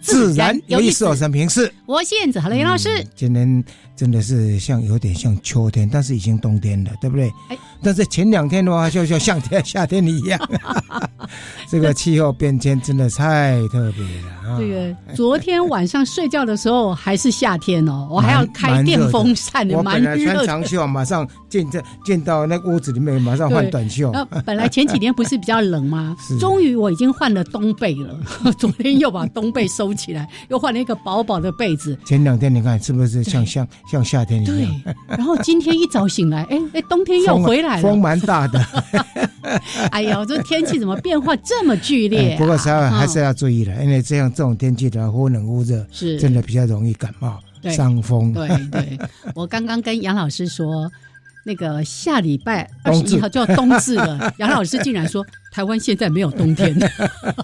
自然有意思。我是平是，我是燕子，好了，杨老师，今天真的是像有点像秋天，但是已经冬天了，对不对？哎。但是前两天的话，就像像天夏天一样，这个气候变迁真的太特别了。这个昨天晚上睡觉的时候还是夏天哦，我还要开电风扇的，蛮热。穿长袖，马上进这进到那屋子里面，马上换短袖。本来前几天不是比较冷吗？终于我已经换了冬被了。昨天又把冬被收起来，又换了一个薄薄的被子。前两天你看是不是像 像像夏天一样？对。然后今天一早醒来，哎哎，冬天又回来了。风蛮大的，哎呦，这天气怎么变化这么剧烈？不过稍微还是要注意了，因为这样这种天气的忽冷忽热，是真的比较容易感冒、伤风。对对，我刚刚跟杨老师说，那个下礼拜二十一号就要冬至了，杨老师竟然说。台湾现在没有冬天，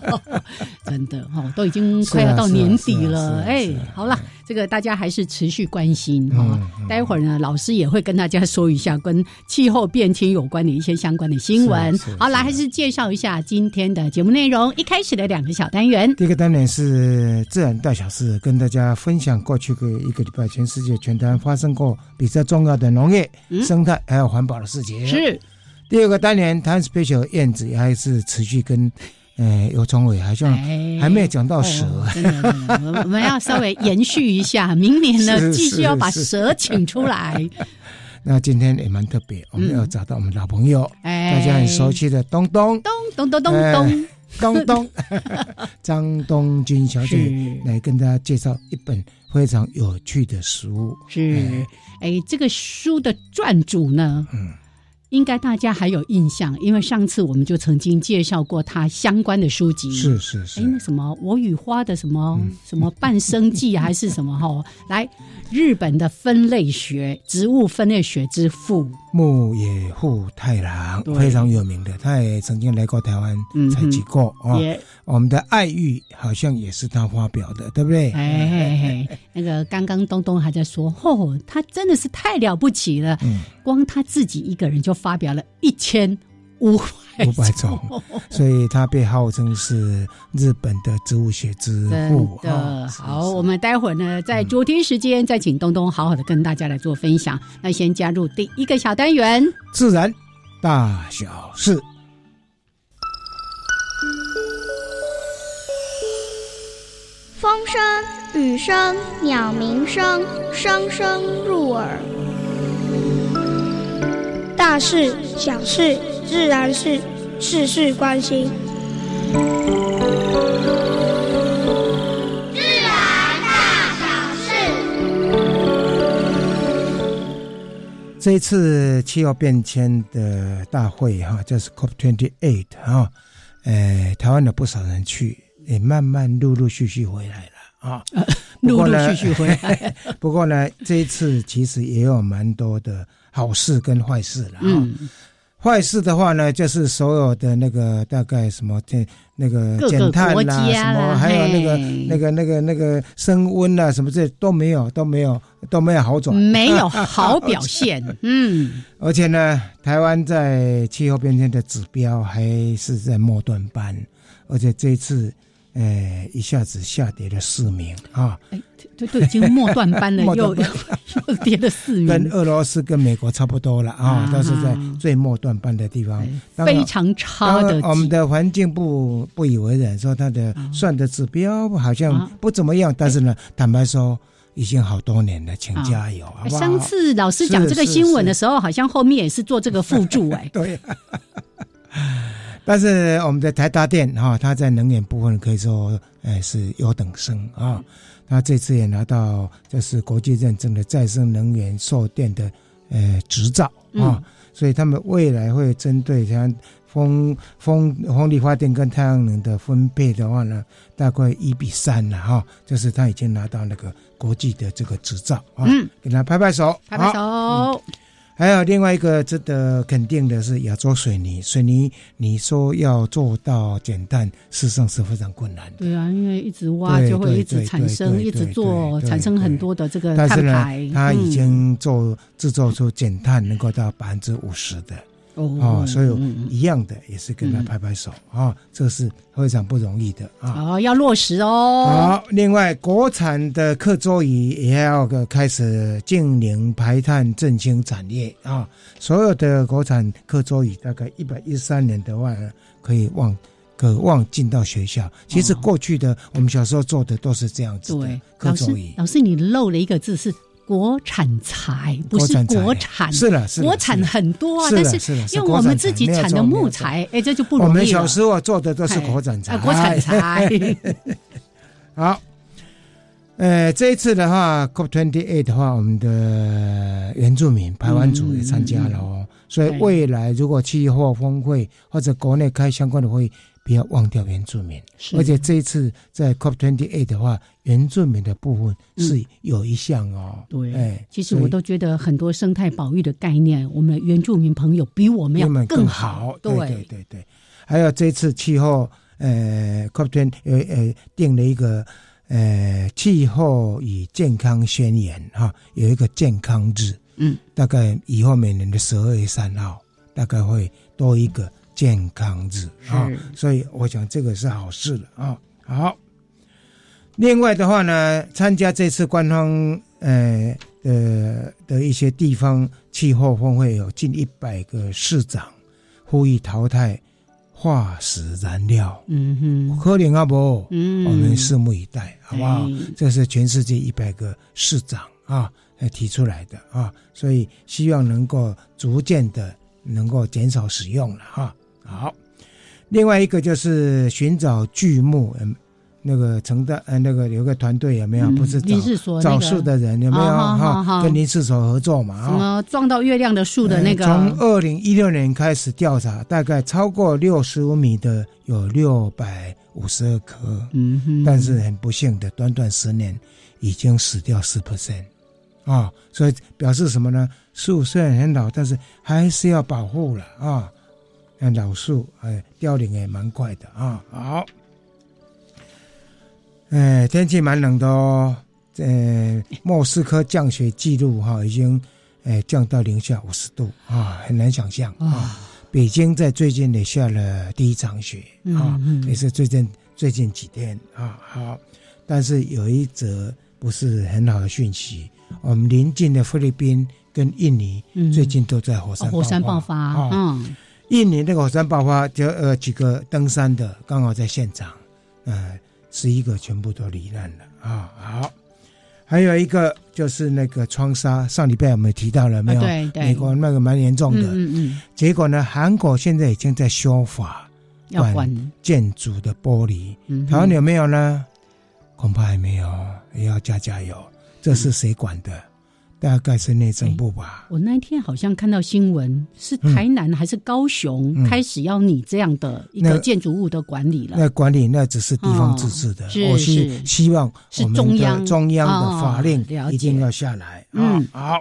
真的哈，都已经快要到年底了。哎，好了，这个大家还是持续关心哈。待会儿呢，老师也会跟大家说一下跟气候变迁有关的一些相关的新闻。好，来还是介绍一下今天的节目内容。一开始的两个小单元，第一个单元是自然大小事，跟大家分享过去的一个礼拜全世界全台湾发生过比较重要的农业、生态还有环保的事情。是。第二个单元，谈 special 燕子还是持续跟，哎有崇伟好像还没有讲到蛇。我们要稍微延续一下明年呢 继续要把蛇请出来。那今天也蛮特别我们要找到我们老朋友大家很熟悉的东东。东东东东东。东东。张东君小姐来跟大家介绍一本非常有趣的书。是。哎。这个书的撰组呢嗯。应该大家还有印象，因为上次我们就曾经介绍过他相关的书籍。是是是。哎，什么我与花的什么什么半生记还是什么哈？来，日本的分类学，植物分类学之父木野户太郎，非常有名的，他也曾经来过台湾采集过啊。我们的爱玉好像也是他发表的，对不对？哎，那个刚刚东东还在说，哦，他真的是太了不起了，光他自己一个人就发表了一千五五百种，所以它被号称是日本的植物学之父。的好，我们待会儿呢，在昨天时间再请东东好好的跟大家来做分享。那先加入第一个小单元，自然大小事。风声、雨声、鸟鸣声，声声入耳。大事、小事、自然是事事关心。自然大小事。这一次气候变迁的大会哈，就是 COP twenty eight 哈，呃，台湾有不少人去。也慢慢陆陆续续回来了啊，陆陆续续回来。不过呢，这一次其实也有蛮多的好事跟坏事了啊。坏事的话呢，就是所有的那个大概什么这那个减碳啦，什么还有那个那个那个那个升温啊，什么这都没有都没有都没有好转，没有好表现。嗯，而且呢，台湾在气候变迁的指标还是在末端班，而且这一次。呃，一下子下跌了四名啊！哎，都都已经末段班了，又 又跌了四名，跟俄罗斯跟美国差不多了啊，都是在最末段班的地方，非常差的。我们的环境不不以为然，说他的算的指标好像不怎么样，但是呢，坦白说，已经好多年了，请加油，好好？上次老师讲这个新闻的时候，好像后面也是做这个附注哎。对。但是我们的台达电哈，它在能源部分可以说，哎，是优等生啊。那这次也拿到就是国际认证的再生能源售电的呃执照啊，所以他们未来会针对像风风风力发电跟太阳能的分配的话呢，大概一比三了哈，就是他已经拿到那个国际的这个执照啊，给他拍拍手，拍拍手。还有另外一个值得肯定的是亚洲水泥，水泥你说要做到减碳，事实上是非常困难的。对啊，因为一直挖就会一直产生，一直做产生很多的这个碳排。它已经做制造出减碳能够到百分之五十的。哦，所以一样的也是跟他拍拍手啊，这是非常不容易的啊。哦，要落实哦。好，另外国产的课桌椅也要个开始净零排碳振兴产业啊。所有的国产课桌椅大概一百一十三年的话，可以望渴望进到学校。其实过去的我们小时候做的都是这样子的课桌椅。老师，你漏了一个字是。国产材不是国产，是了，是国产很多啊，但是因为我们自己产的木材，哎，这就不容易我们小时候做的都是国产材，国产材。好，呃，这一次的话，COP twenty eight 的话，我们的原住民台湾族也参加了哦，所以未来如果气候峰会或者国内开相关的会。不要忘掉原住民，而且这一次在 COP twenty eight 的话，原住民的部分是有一项哦。对，哎，其实我都觉得很多生态保育的概念，我们原住民朋友比我们要更好。对。对对对，还有这次气候，呃，COP twenty 呃呃定了一个呃气候与健康宣言哈，有一个健康日，嗯，大概以后每年的十二月三号，大概会多一个。健康日啊，所以我想这个是好事了啊。好，另外的话呢，参加这次官方呃的的一些地方气候峰会有近一百个市长呼吁淘汰化石燃料。嗯哼，可怜阿伯，嗯，我们拭目以待，好不好？这是全世界一百个市长啊提出来的啊，所以希望能够逐渐的能够减少使用了哈。好，另外一个就是寻找巨木，嗯，那个承担，呃，那个有个团队有没有？不是找找树的人有没有？哈，跟林世所合作嘛？什么撞到月亮的树的那个？从二零一六年开始调查，大概超过六十五米的有六百五十二棵，嗯哼，但是很不幸的，短短十年已经死掉四 percent，啊，所以表示什么呢？树虽然很老，但是还是要保护了啊。像老树，哎，凋零也蛮快的啊。好，哎，天气蛮冷的哦。呃，莫斯科降雪记录哈，已经哎降到零下五十度啊，很难想象啊。北京在最近也下了第一场雪啊，也是最近最近几天啊。好，但是有一则不是很好的讯息，我们临近的菲律宾跟印尼最近都在火山火山爆发，嗯。印尼那个火山爆发，就呃几个登山的刚好在现场，呃，十一个全部都罹难了啊。好，还有一个就是那个窗纱，上礼拜我们提到了没有？对对，美国那个蛮严重的。嗯嗯。结果呢，韩国现在已经在修法，要管建筑的玻璃。台湾有没有呢？恐怕还没有，也要加加油。这是谁管的？大概是内政部吧。我那天好像看到新闻，是台南还是高雄开始要你这样的一个建筑物的管理了。那管理那只是地方自治的，我是希望是中央中央的法令一定要下来嗯。好，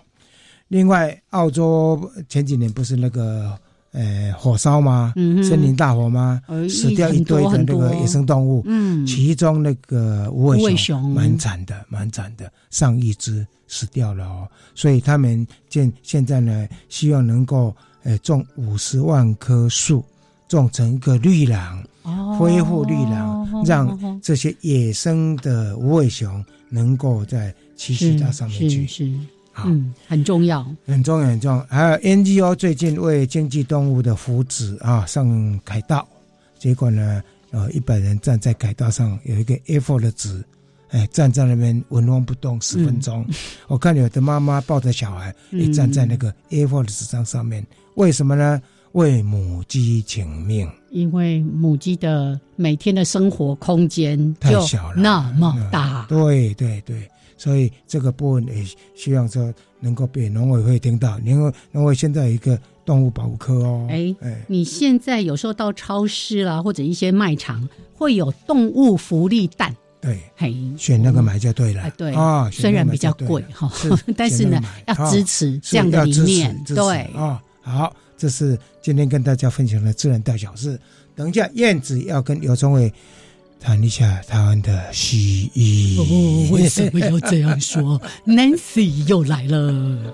另外澳洲前几年不是那个。呃，火烧吗？森林大火吗？死掉一堆的那个野生动物，嗯，其中那个无尾熊蛮惨的，蛮惨的，上亿只死掉了哦。所以他们现现在呢，希望能够呃种五十万棵树，种成一个绿廊，恢复绿廊，让这些野生的无尾熊能够在栖息到上面去。嗯，很重要，很重要，很重要。还有 NGO 最近为经济动物的福祉啊上凯道，结果呢，呃，一百人站在凯道上有一个 A4 的纸，哎，站在那边纹风不动十分钟。我看有的妈妈抱着小孩，也站在那个 A4 的纸张上面，为什么呢？为母鸡请命。因为母鸡的每天的生活空间太小了，那么大。对对对，所以这个部分也希望说能够被农委会听到。因为农委现在有一个动物保护科哦。哎哎，你现在有时候到超市啦，或者一些卖场会有动物福利蛋。对，嘿，选那个买就对了。对啊，虽然比较贵哈，但是呢，要支持这样的理念。对啊，好，这是今天跟大家分享的自然大小事。等一下，燕子要跟尤忠伟谈一下台湾的蜥蜴。哦，为什么要这样说？Nancy 又来了。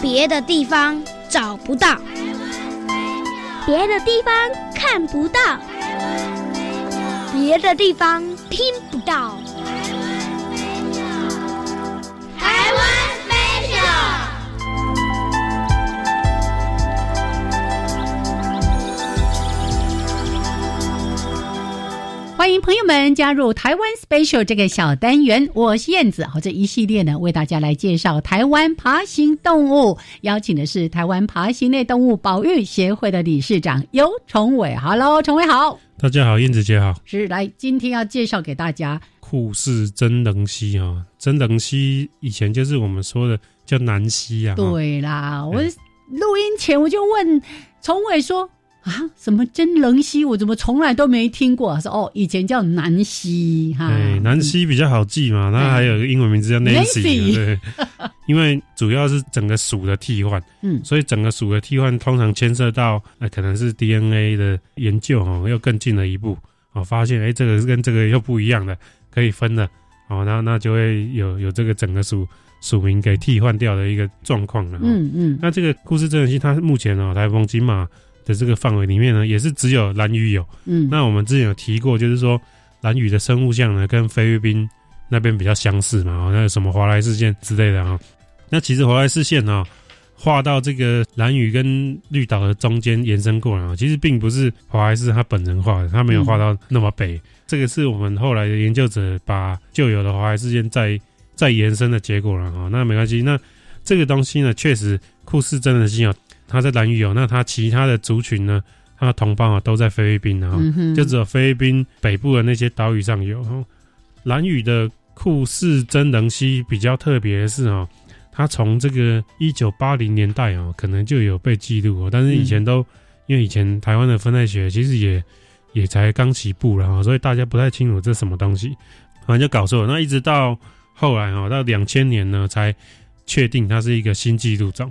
别的地方找不到，别的地方看不到，别的地方听不到。欢迎朋友们加入台湾 Special 这个小单元，我是燕子。好，这一系列呢，为大家来介绍台湾爬行动物，邀请的是台湾爬行类动物保育协会的理事长尤崇伟。Hello，崇伟好，大家好，燕子姐好。是来，今天要介绍给大家酷似真人蜥啊，真人蜥以前就是我们说的叫南蜥啊。对啦，我录音前我就问崇伟说。啊，什么真人蜥？我怎么从来都没听过？他说哦，以前叫南蜥哈。对，南蜥比较好记嘛，那还有个英文名字叫 Nancy。对，因为主要是整个属的替换，嗯，所以整个属的替换通常牵涉到，那可能是 DNA 的研究哦，又更进了一步哦，发现哎，这个跟这个又不一样的，可以分的哦，那那就会有有这个整个属属名给替换掉的一个状况了。嗯嗯，那这个故事真人性，它目前哦，台风金马。的这个范围里面呢，也是只有蓝屿有。嗯，那我们之前有提过，就是说蓝屿的生物像呢，跟菲律宾那边比较相似嘛，哦那什么华莱士线之类的啊。那其实华莱士线哦，画到这个蓝屿跟绿岛的中间延伸过来啊，其实并不是华莱士他本人画的，他没有画到那么北。这个是我们后来的研究者把旧有的华海事件再再延伸的结果了啊。那没关系，那这个东西呢，确实库氏真的是有。它在蓝屿有，那它其他的族群呢？它的同胞啊都在菲律宾啊，就只有菲律宾北部的那些岛屿上有。蓝屿的库氏真人蜥比较特别的是哦，它从这个一九八零年代哦，可能就有被记录哦，但是以前都因为以前台湾的分类学其实也也才刚起步了哈，所以大家不太清楚这什么东西，反正就搞错了。那一直到后来哦，到两千年呢才确定它是一个新纪录种。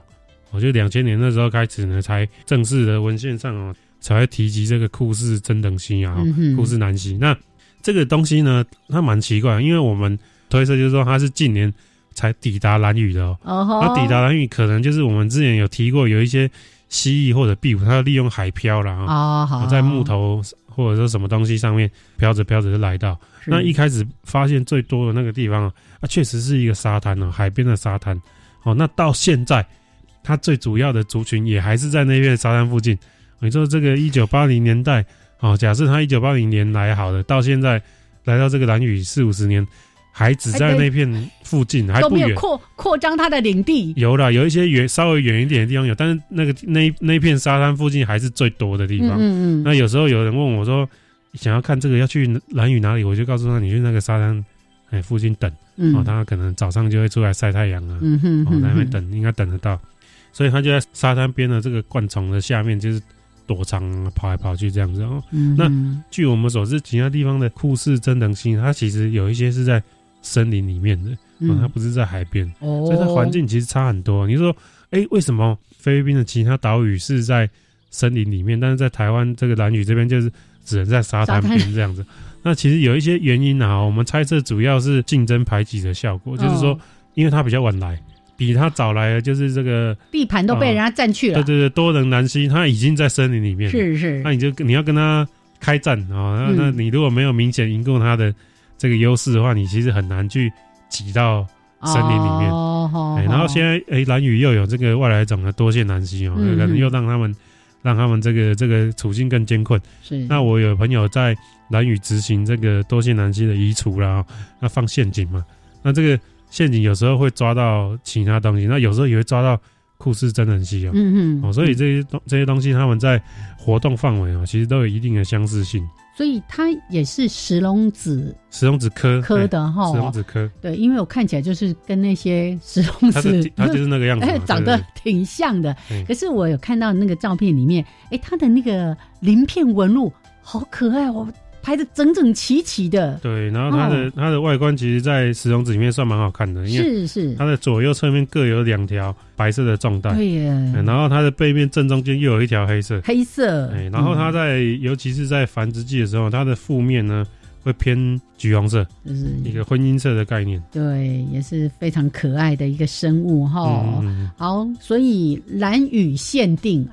我就两千年那时候开始呢，才正式的文献上哦，才会提及这个库氏真等蜥啊，库氏南蜥。那这个东西呢，它蛮奇怪，因为我们推测就是说它是近年才抵达蓝屿的哦。它抵达蓝屿，可能就是我们之前有提过，有一些蜥蜴或者壁虎，它利用海漂了啊，在木头或者说什么东西上面飘着飘着就来到。那一开始发现最多的那个地方啊，确实是一个沙滩哦，海边的沙滩。哦，那到现在。它最主要的族群也还是在那片沙滩附近。你说这个一九八零年代，哦，假设他一九八零年来好的，到现在来到这个蓝屿四五十年，还只在那片附近，还不远扩扩张它的领地。有了，有一些远稍微远一点的地方有，但是那个那那片沙滩附近还是最多的地方。嗯嗯。那有时候有人问我说，想要看这个要去蓝屿哪里，我就告诉他，你去那个沙滩哎附近等，哦，他可能早上就会出来晒太阳啊，哦，在那边等，应该等得到。所以他就在沙滩边的这个灌丛的下面，就是躲藏、跑来跑去这样子哦。那据我们所知，其他地方的库氏真人蜥，它其实有一些是在森林里面的，它不是在海边，所以它环境其实差很多。你说，哎，为什么菲律宾的其他岛屿是在森林里面，但是在台湾这个蓝屿这边就是只能在沙滩边这样子？那其实有一些原因啊，我们猜测主要是竞争排挤的效果，就是说，因为它比较晚来。比他早来的就是这个地盘都被人家占去了。对对对，多人南溪，他已经在森林里面。是是，那你就你要跟他开战啊？那那你如果没有明显赢过他的这个优势的话，你其实很难去挤到森林里面。哦，哎，然后现在哎，蓝雨又有这个外来种的多线南溪哦，可能又让他们让他们这个这个处境更艰困。是，那我有朋友在蓝雨执行这个多线南溪的移除啦，那放陷阱嘛，那这个陷阱有时候会抓到其他东西，那有时候也会抓到。酷似真很稀有，嗯嗯，哦，所以这些东这些东西，他们在活动范围哦，其实都有一定的相似性。所以它也是石龙子，石龙子科科的哈，石龙子科。对，因为我看起来就是跟那些石龙子，它就是那个样子，长得挺像的。可是我有看到那个照片里面，哎，它的那个鳞片纹路好可爱哦。排的整整齐齐的，对，然后它的它的外观其实，在石龙子里面算蛮好看的，因为是是，它的左右侧面各有两条白色的状带，对呀，然后它的背面正中间又有一条黑色，黑色，哎，然后它在尤其是在繁殖季的时候，它的腹面呢会偏橘黄色，就是。一个婚姻色的概念，对，也是非常可爱的一个生物哈。好，所以蓝雨限定。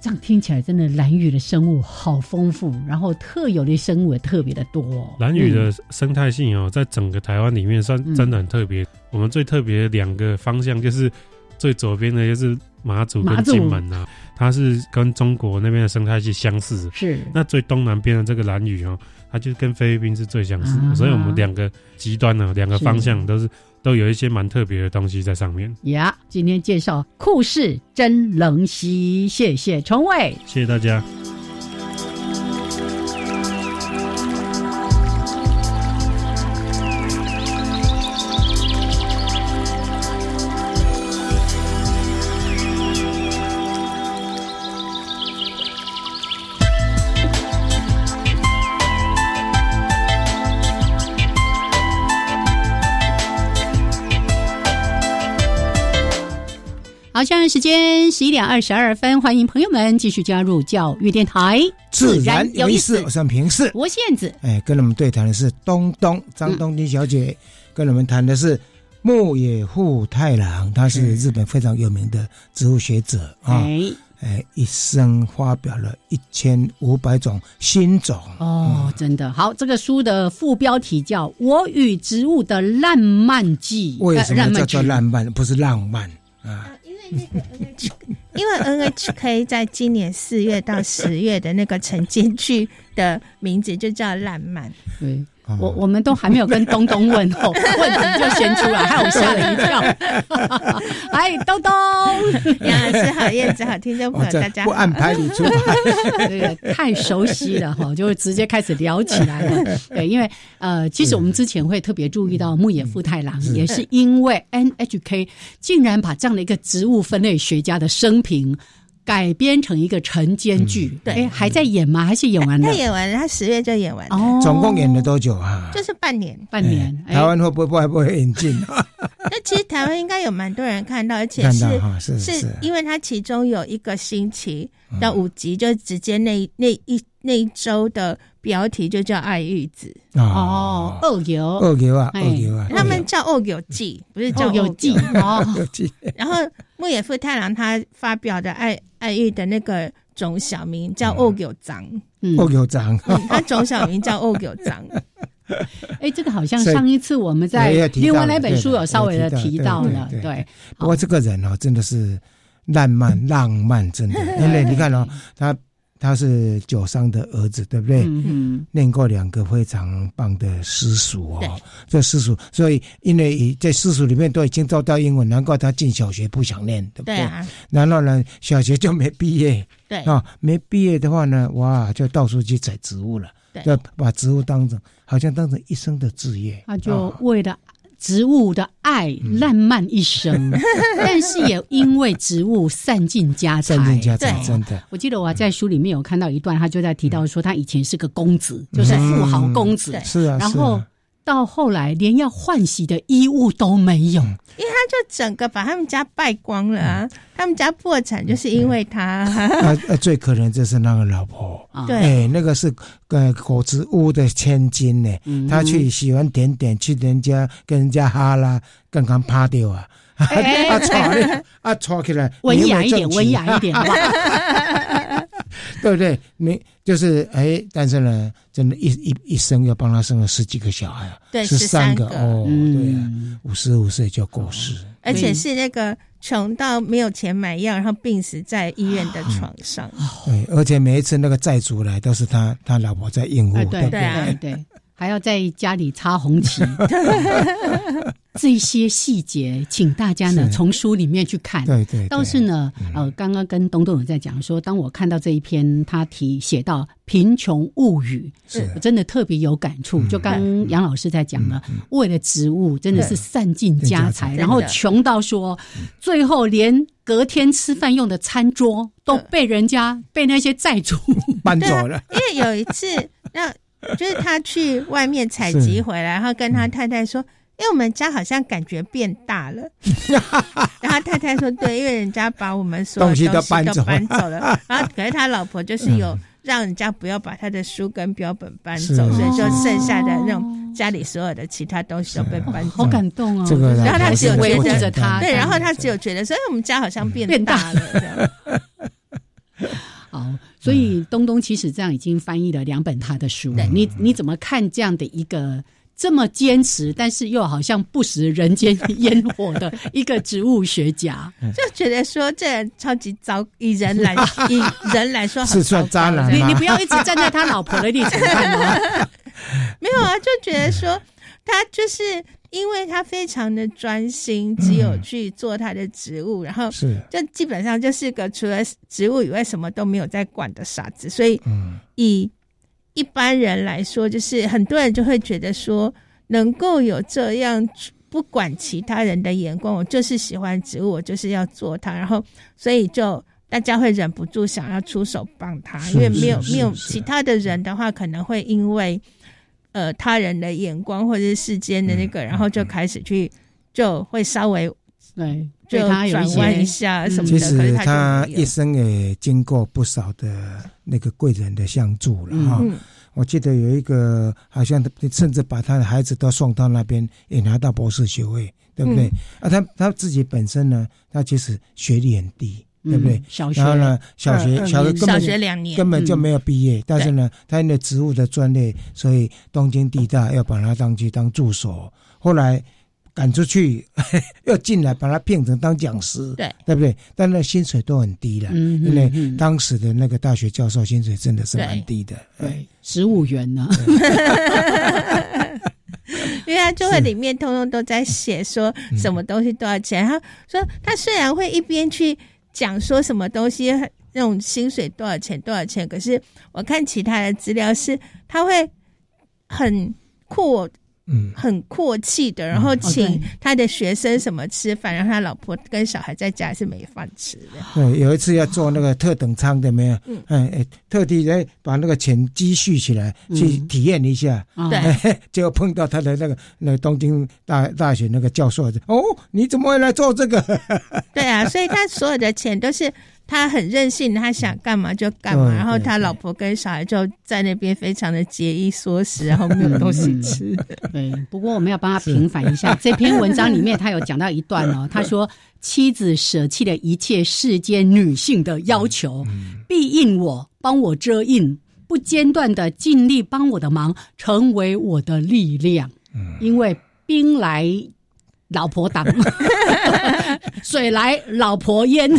这样听起来真的，蓝屿的生物好丰富，然后特有的生物也特别的多。蓝屿的生态性哦，在整个台湾里面算真的很特别。我们最特别两个方向，就是最左边的就是马祖跟金门啊，它是跟中国那边的生态系相似。是。那最东南边的这个蓝屿哦，它就跟菲律宾是最相似。所以我们两个极端呢，两个方向都是。都有一些蛮特别的东西在上面呀。今天介绍酷似真冷溪，谢谢崇伟，谢谢大家。好，现在时间十一点二十二分，欢迎朋友们继续加入教育电台，自然有意思。我是平视，我燕子。哎，跟我们对谈的是东东张东京小姐，跟我们谈的是牧野户太郎，他是日本非常有名的植物学者啊。哎，一生发表了一千五百种新种哦，真的好。这个书的副标题叫《我与植物的浪漫记》，为什么叫做浪漫？不是浪漫啊？因为 NHK 在今年四月到十月的那个晨间剧的名字就叫烂漫。我我们都还没有跟东东问候，问题就先出来，害我吓了一跳。哎，东东，杨老师好，燕子好，听众朋友大家不按牌理出牌，这个太熟悉了哈，就直接开始聊起来了。对，因为呃，其实我们之前会特别注意到牧野富太郎，也是因为 NHK 竟然把这样的一个植物分类学家的生平。改编成一个晨间剧，对，还在演吗？还是演完了？他演完了，他十月就演完了。哦，总共演了多久啊？就是半年，半年。台湾会不会不会引进？那其实台湾应该有蛮多人看到，而且是是，因为它其中有一个星期到五集，就直接那那一那一周的标题就叫《爱玉子》哦，二游二游啊，二游啊，他们叫二游记，不是叫游记 哦。然后木野富太郎他发表的爱。爱玉的那个种小名叫欧九章，欧九章，他种小名叫欧九章。哎，这个好像上一次我们在另外那本书有稍微的提到了，对。不过这个人哦，真的是浪漫浪漫，真的，因为你看哦，他。他是九商的儿子，对不对？嗯念过两个非常棒的私塾哦，这私塾，所以因为在私塾里面都已经做到英文，难怪他进小学不想念，对不对？然后呢，小学就没毕业，对。啊，没毕业的话呢，哇，就到处去采植物了，就把植物当成好像当成一生的志业，他就为了。植物的爱烂漫一生，但是也因为植物散尽家财。散尽家财，真的。我记得我在书里面有看到一段，他就在提到说，他以前是个公子，就是富豪公子。是啊，然后。到后来，连要换洗的衣物都没有，因为他就整个把他们家败光了啊！他们家破产就是因为他。呃，最可能就是那个老婆，对，那个是呃果子屋的千金呢。他去喜欢点点，去人家跟人家哈啦，刚刚趴掉啊！啊，吵啊，吵起来，文雅一点，文雅一点，好 对不对？没就是哎，但是呢，真的，一一一生要帮他生了十几个小孩啊，对，十三个哦，对啊，五十五岁就过世，而且是那个穷到没有钱买药，然后病死在医院的床上。对，而且每一次那个债主来，都是他他老婆在应付，对对对。还要在家里插红旗，这些细节，请大家呢从书里面去看。对对。倒是呢，呃，刚刚跟东东有在讲说，当我看到这一篇，他提写到《贫穷物语》，我真的特别有感触。就刚杨老师在讲了，为了植物，真的是散尽家财，然后穷到说，最后连隔天吃饭用的餐桌都被人家被那些债主搬走了。因为有一次让。就是他去外面采集回来，然后跟他太太说：“因为我们家好像感觉变大了。”然后太太说：“对，因为人家把我们所有东西都搬走了。” 然后可是他老婆就是有让人家不要把他的书跟标本搬走，所以就剩下的那种家里所有的其他东西都被搬走。好感动哦！然后他只有围着他，对，然后他只有觉得，所以我们家好像变大了。好。所以东东其实这样已经翻译了两本他的书，你你怎么看这样的一个这么坚持，但是又好像不食人间烟火的一个植物学家？就觉得说这人超级糟，以人来 以人来说是算渣男你你不要一直站在他老婆的立场看哦。没有啊，就觉得说他就是。因为他非常的专心，只有去做他的植物，然后是就基本上就是个除了植物以外什么都没有在管的傻子。所以，以一般人来说，就是很多人就会觉得说，能够有这样不管其他人的眼光，我就是喜欢植物，我就是要做它，然后所以就大家会忍不住想要出手帮他，因为没有没有其他的人的话，可能会因为。呃，他人的眼光或者是世间的那个，然后就开始去，就会稍微对，就转弯一下什么的。其实他一生也经过不少的那个贵人的相助了哈。我记得有一个，好像甚至把他的孩子都送到那边，也拿到博士学位，对不对？啊，他他自己本身呢，他其实学历很低。对不对？然后呢，小学小学根本两年根本就没有毕业，但是呢，他因为植物的专业，所以东京地大要把他当去当助手，后来赶出去 又进来把他聘成当讲师，对对不对？但那薪水都很低了，因为当时的那个大学教授薪水真的是蛮低的，对，十五元呢。因为他就会里面通通都在写说什么东西多少钱，他说他虽然会一边去。讲说什么东西那种薪水多少钱多少钱？可是我看其他的资料是，他会很酷，嗯，很阔气的，然后请他的学生什么吃饭，然后他老婆跟小孩在家是没饭吃的。对，有一次要做那个特等舱的没有？嗯，哎，特地来把那个钱积蓄起来去体验一下。对，结果碰到他的那个那个东京大大学那个教授，哦，你怎么会来做这个？对啊，所以他所有的钱都是。他很任性，他想干嘛就干嘛，然后他老婆跟小孩就在那边非常的节衣缩食，然后没有东西吃。对，不过我们要帮他平反一下，这篇文章里面他有讲到一段哦，他说妻子舍弃了一切世间女性的要求，必应我，帮我遮印，不间断的尽力帮我的忙，成为我的力量。因为兵来。老婆挡，水来老婆淹。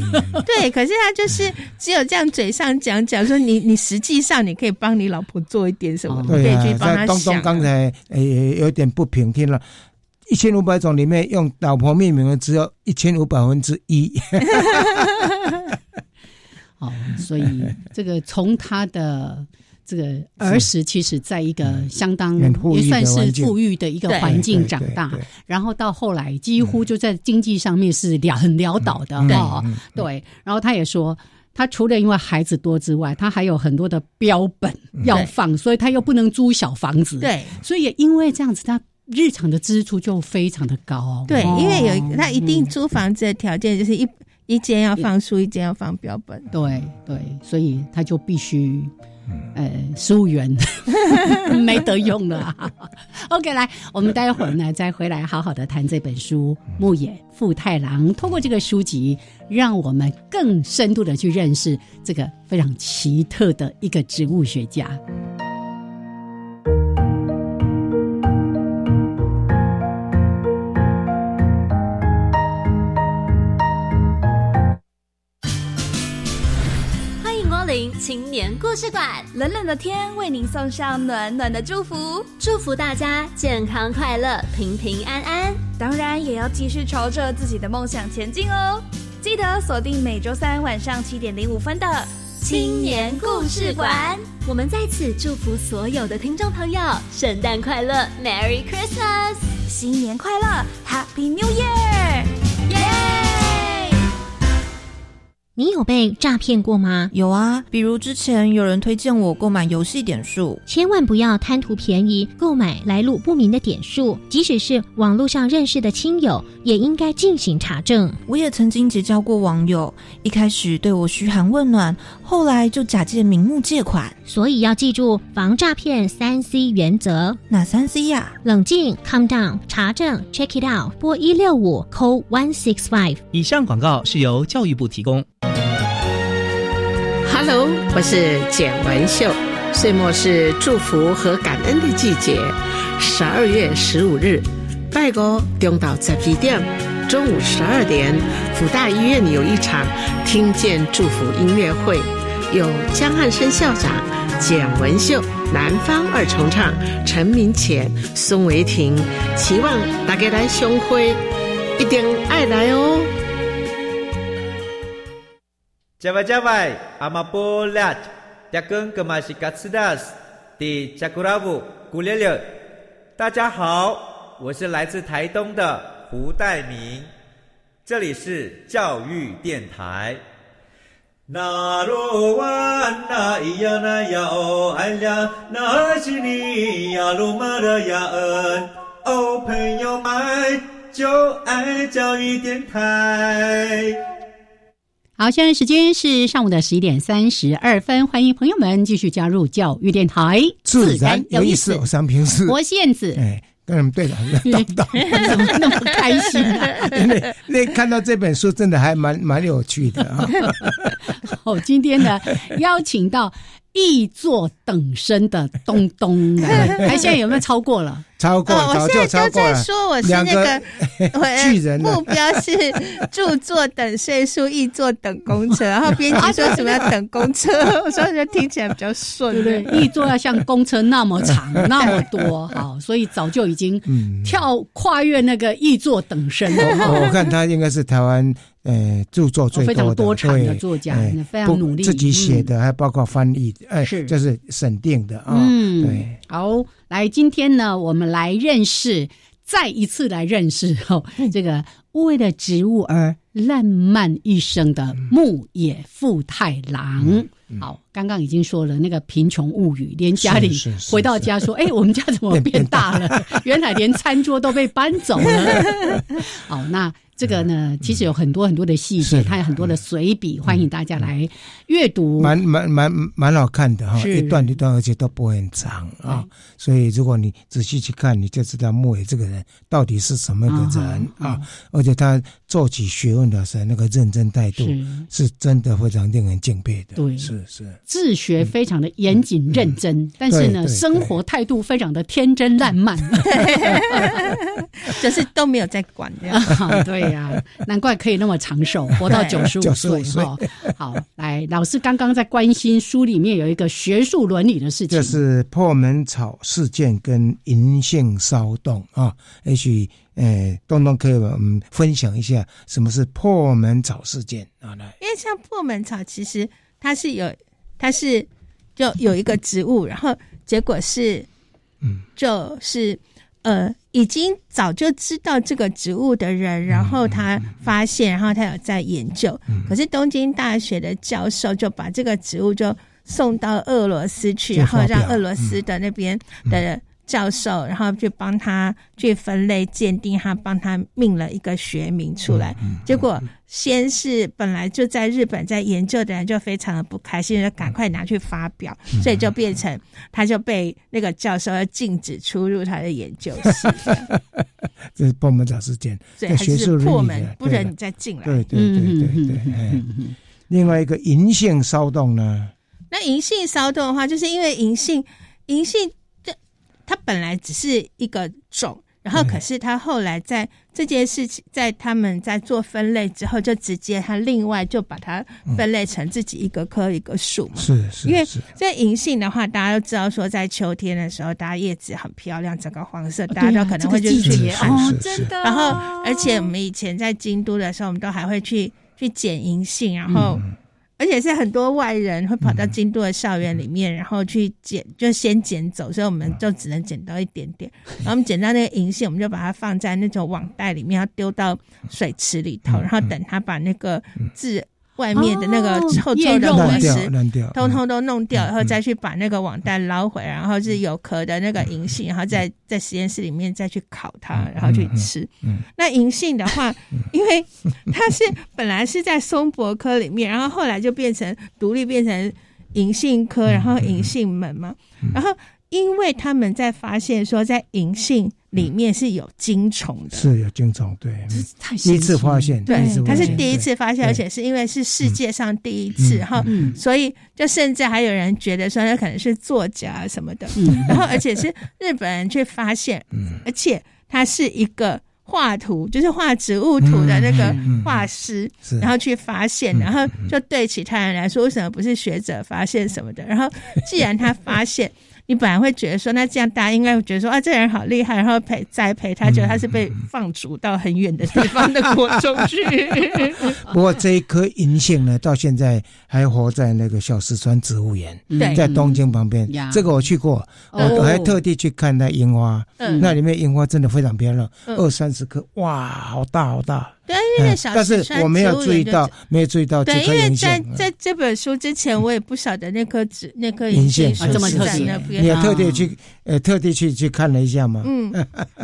对，可是他就是只有这样嘴上讲讲，说你你实际上你可以帮你老婆做一点什么，可以去帮他东东刚才诶有点不平，听了一千五百种里面用老婆命名的只有一千五百分之一。好，所以这个从他的。这个儿时其实在一个相当也算是富裕的一个环境长大，然后到后来几乎就在经济上面是潦很潦倒的哈。对，然后他也说，他除了因为孩子多之外，他还有很多的标本要放，所以他又不能租小房子。对，所以也因为这样子，他日常的支出就非常的高。对，因为有他一定租房子的条件就是一。一间要放书，一间要放标本。对对，所以他就必须。呃，十五元没得用了。OK，来，我们待会儿呢再回来好好的谈这本书《牧野富太郎》。通过这个书籍，让我们更深度的去认识这个非常奇特的一个植物学家。青年故事馆，冷冷的天为您送上暖暖的祝福，祝福大家健康快乐、平平安安。当然，也要继续朝着自己的梦想前进哦。记得锁定每周三晚上七点零五分的青年故事馆。我们在此祝福所有的听众朋友，圣诞快乐，Merry Christmas，新年快乐，Happy New Year，耶！你有被诈骗过吗？有啊，比如之前有人推荐我购买游戏点数，千万不要贪图便宜购买来路不明的点数，即使是网络上认识的亲友，也应该进行查证。我也曾经结交过网友，一开始对我嘘寒问暖，后来就假借名目借款，所以要记住防诈骗三 C 原则。哪三 C 呀？冷静，calm down，查证，check it out，拨一六五，call one six five。以上广告是由教育部提供。Hello，我是简文秀。岁末是祝福和感恩的季节。十二月十五日，拜个中岛在 P 店，中午十二点，福大医院有一场听见祝福音乐会，有江汉生校长、简文秀、南方二重唱陈明浅、宋维婷，期望大家来相会，一定爱来哦。加外加外，阿玛波拉，扎根格玛西卡斯达斯，的加古拉布古列列。大家好，我是来自台东的胡代明，这里是教育电台。那罗哇那咿呀那呀哦哎呀，那是你呀鲁玛的呀恩哦，朋友们就爱教育电台。好，现在时间是上午的十一点三十二分，欢迎朋友们继续加入教育电台，自然有意思。我三平是我燕子，哎，跟你们队长当当，怎么那么开心啊？那那看到这本书真的还蛮蛮有趣的啊。好，今天呢邀请到。易作等身的东东，还 现在有没有超过了？超过，我现在就在说我是那个 巨人，目标是著作等岁数，易作等公车。然后编辑说什么要等公车，我说就听起来比较顺，对不对？易作要像公车那么长，那么多，好，所以早就已经跳跨越那个易作等身了。我看他应该是台湾。呃，著作最多的对作家，非常努力，自己写的，还包括翻译，哎，是就是审定的啊。嗯，对。好，来，今天呢，我们来认识，再一次来认识哦，这个为了植物而浪漫一生的牧野富太郎。好，刚刚已经说了那个贫穷物语，连家里回到家说，哎，我们家怎么变大了？原来连餐桌都被搬走了。好，那。这个呢，其实有很多很多的细节，它有很多的随笔，欢迎大家来阅读。蛮蛮蛮蛮好看的哈，一段一段，而且都不会很长啊。所以如果你仔细去看，你就知道莫野这个人到底是什么个人啊。而且他做起学问的时候，那个认真态度，是真的非常令人敬佩的。对，是是，自学非常的严谨认真，但是呢，生活态度非常的天真烂漫，就是都没有在管这样。对。呀，难怪可以那么长寿，活到九十五岁哈。好，来，老师刚刚在关心书里面有一个学术伦理的事情，就是破门草事件跟银杏骚动啊。也许，呃，东东可以我们分享一下什么是破门草事件啊？来，因为像破门草，其实它是有，它是就有一个植物，然后结果是，嗯，就是。呃，已经早就知道这个植物的人，然后他发现，然后他有在研究。可是东京大学的教授就把这个植物就送到俄罗斯去，然后让俄罗斯的那边的教授，然后去帮他去分类鉴定，他帮他命了一个学名出来。结果先是本来就在日本在研究的人就非常的不开心，就赶快拿去发表，所以就变成他就被那个教授要禁止出入他的研究室。这是破门找事件，对，学术破门不准你再进来。对对对对对。另外一个银杏骚动呢？那银杏骚动的话，就是因为银杏银杏。它本来只是一个种，然后可是它后来在这件事情，在他们在做分类之后，就直接它另外就把它分类成自己一个科一个属嘛。是是，因为在银杏的话，大家都知道说，在秋天的时候，大家叶子很漂亮，整个黄色，大家都可能会去去看。哦，真的。然后，而且我们以前在京都的时候，我们都还会去去捡银杏，然后。而且是很多外人会跑到京都的校园里面，然后去捡，就先捡走，所以我们就只能捡到一点点。然后我们捡到那个银杏，我们就把它放在那种网袋里面，要丢到水池里头，然后等它把那个字。外面的那个臭臭的果实，通通都弄掉，然后再去把那个网袋捞回来，然后是有壳的那个银杏，然后再在实验室里面再去烤它，然后去吃。那银杏的话，因为它是本来是在松柏科里面，然后后来就变成独立变成银杏科，然后银杏门嘛，然后因为他们在发现说在银杏。里面是有金虫的，是有金虫，对，第一次发现，对，它是第一次发现，而且是因为是世界上第一次，哈，所以就甚至还有人觉得说那可能是作家什么的，然后而且是日本人去发现，而且他是一个画图，就是画植物图的那个画师，然后去发现，然后就对其他人来说，为什么不是学者发现什么的？然后既然他发现。你本来会觉得说，那这样大家应该会觉得说，啊，这人好厉害，然后陪栽培他，觉得他是被放逐到很远的地方的国中去。不过这一棵银杏呢，到现在还活在那个小石川植物园，在东京旁边。这个我去过，我还特地去看那樱花，那里面樱花真的非常漂亮，二三十棵，哇，好大好大。对，因为小石川我没有注意到，没有注意到。对，因为在在这本书之前，我也不晓得那颗植那颗银杏这么特别。你特地去呃，特地去去看了一下嘛？嗯，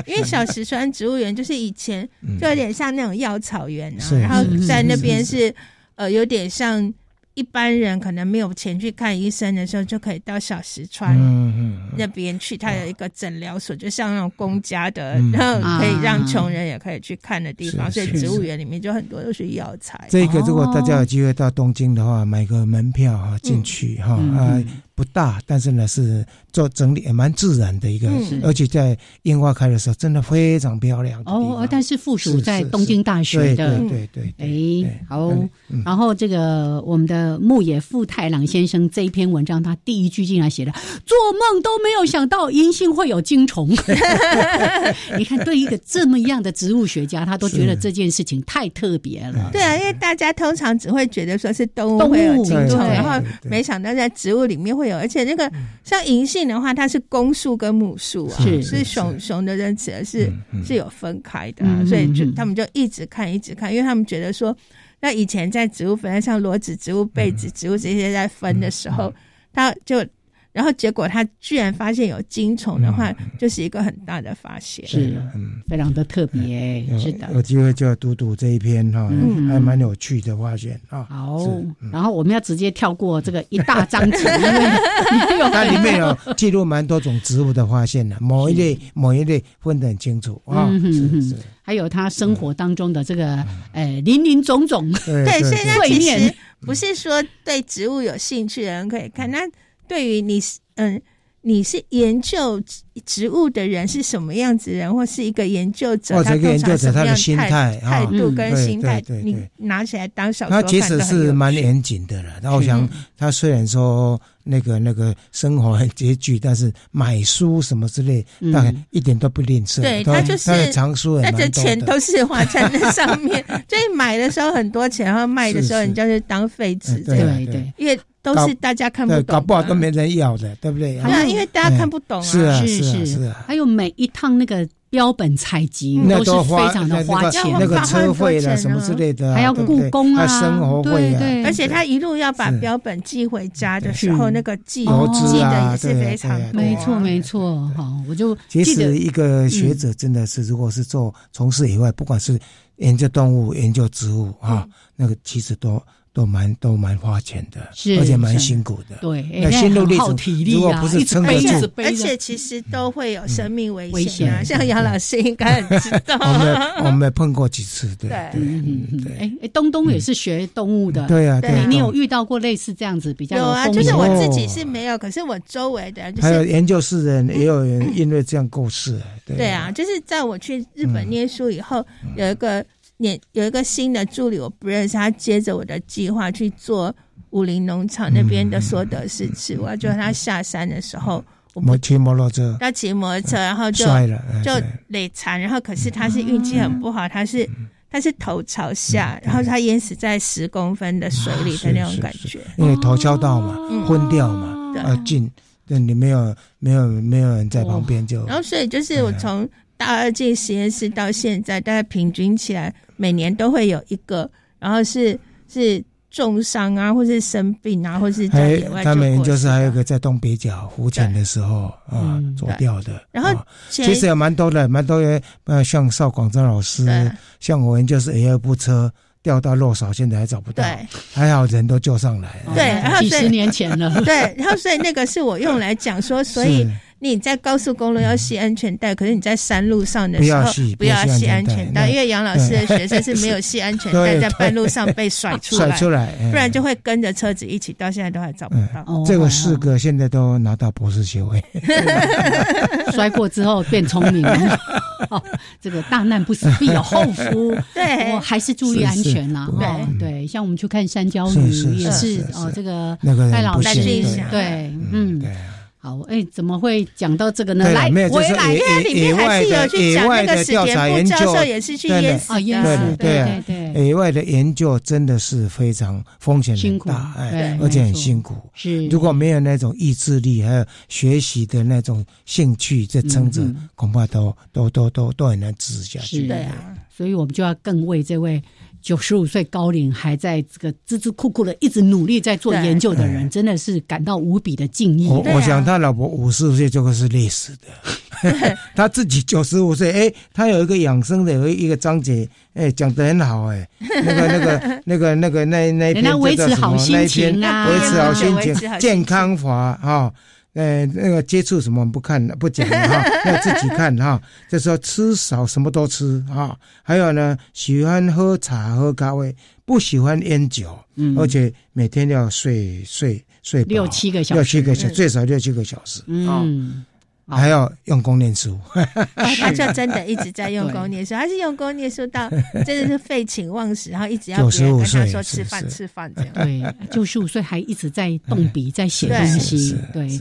因为小石川植物园就是以前就有点像那种药草园啊，然后在那边是呃，有点像。一般人可能没有钱去看医生的时候，就可以到小石川那边去。他有一个诊疗所，就像那种公家的，然后可以让穷人也可以去看的地方。所以植物园里面就很多都是药材。这个如果大家有机会到东京的话，买个门票哈进去哈啊。不大，但是呢是做整理也蛮自然的一个，而且在樱花开的时候真的非常漂亮。哦，但是附属在东京大学的，对对对。哎，好，然后这个我们的牧野富太郎先生这一篇文章，他第一句竟然写的“做梦都没有想到银杏会有金虫”。你看，对一个这么样的植物学家，他都觉得这件事情太特别了。对啊，因为大家通常只会觉得说是动物会有金虫，然后没想到在植物里面会。会有，而且那个像银杏的话，它是公树跟母树啊，是雄雄的认识是是有分开的，所以就他们就一直看一直看，因为他们觉得说，那以前在植物分类像裸子植物、被子植物这些在分的时候，他就。然后结果他居然发现有金虫的话，就是一个很大的发现，是，嗯，非常的特别，是的。有机会就要读读这一篇哈，还蛮有趣的发现啊。好，然后我们要直接跳过这个一大章节，因为 它里面 有记录蛮多种植物的发现的，某一类某一类分得很清楚啊。是是，还有他生活当中的这个呃林林总总，对，现在其实不是说对植物有兴趣的人可以看那。对于你是嗯，你是研究植物的人是什么样子人，或是一个研究者，他研究者他的心态、态度跟心态，你拿起来当小说他其实是蛮严谨的了。我想，他虽然说那个那个生活很拮据，但是买书什么之类，大概一点都不吝啬。对他就是他的藏书，那这钱都是花在那上面。所以买的时候很多钱，然后卖的时候你就是当废纸。对对，因为。都是大家看不懂，搞不好都没人要的，对不对？对啊，因为大家看不懂啊。是啊，是是。啊。还有每一趟那个标本采集都是非常的花钱，那个车费了什么之类的，还要故宫啊，生活费啊，而且他一路要把标本寄回家的时候，那个寄寄的也是非常没错没错。好，我就其实一个学者真的是，如果是做从事以外，不管是研究动物、研究植物啊，那个其实都。都蛮都蛮花钱的，是而且蛮辛苦的。对，那心路历程，如果不是撑得住，而且其实都会有生命危险啊。像杨老师应该很知道，我们我们碰过几次，对对对。哎哎，东东也是学动物的，对啊，对你有遇到过类似这样子比较有啊？就是我自己是没有，可是我周围的人，还有研究室的人也有人因为这样过世。对啊，就是在我去日本念书以后，有一个。年有一个新的助理，我不认识他，接着我的计划去做武林农场那边的所得试吃。我要叫他下山的时候，我骑摩托车，他骑摩托车，然后就摔了就累残，然后可是他是运气很不好，他是他是头朝下，然后他淹死在十公分的水里的那种感觉，因为头敲到嘛，昏掉嘛，呃，进，对你没有没有没有人在旁边就，然后所以就是我从。大二进实验室到现在，大概平均起来每年都会有一个，然后是是重伤啊，或是生病啊，或是在野外。他们就是还有个在东北角浮潜的时候啊走掉的。然后其实有蛮多的，蛮多人，呃，像邵广珍老师，像我们就是 A 二部车掉到落少，现在还找不到。对，还好人都救上来。对，然后几十年前了。对，然后所以那个是我用来讲说，所以。你在高速公路要系安全带，可是你在山路上的时候不要系安全带，因为杨老师的学生是没有系安全带，在半路上被甩出来，甩出来，不然就会跟着车子一起，到现在都还找不到。这个四个现在都拿到博士学位，摔过之后变聪明。了。这个大难不死必有后福，对，还是注意安全啦。对。对，像我们去看山椒鱼也是哦，这个戴老师对，嗯。好，哎，怎么会讲到这个呢？来，回来，因为里面还是有去讲那个史田部教授也是去淹死的，对对对。野外的研究真的是非常风险很大，哎，而且很辛苦。是，如果没有那种意志力，还有学习的那种兴趣在撑着，恐怕都都都都都很难支持下去。是的呀，所以我们就要更为这位。九十五岁高龄还在这个孜孜酷酷的一直努力在做研究的人，真的是感到无比的敬意。我我想他老婆五十五岁就会是累死的，他自己九十五岁，哎，他有一个养生的有一个章节，哎，讲的很好，哎，那个那个那个那个那那篇维持好心情啊，维持好心情，健康法啊。呃，那个接触什么不看不讲哈，要自己看哈。就说吃少什么都吃哈，还有呢，喜欢喝茶喝咖啡，不喜欢烟酒，嗯，而且每天要睡睡睡六七个小时，六七个小最少六七个小时，嗯，还要用功念书。他就真的一直在用功念书，他是用功念书到真的是废寝忘食，然后一直要别人跟他说吃饭吃饭这样。对，九十五岁还一直在动笔在写东西，对。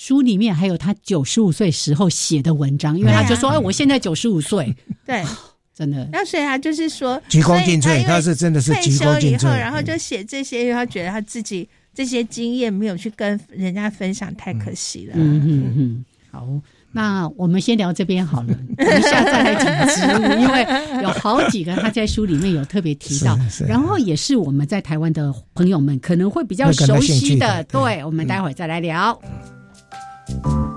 书里面还有他九十五岁时候写的文章，因为他就说：“哎，我现在九十五岁。”对，真的。那所以他就是说，鞠躬尽瘁，他是真的是鞠躬尽瘁。然后就写这些，因为他觉得他自己这些经验没有去跟人家分享，太可惜了。嗯嗯嗯。好，那我们先聊这边好了，等一下再来讲植物，因为有好几个他在书里面有特别提到，然后也是我们在台湾的朋友们可能会比较熟悉的。对，我们待会儿再来聊。好，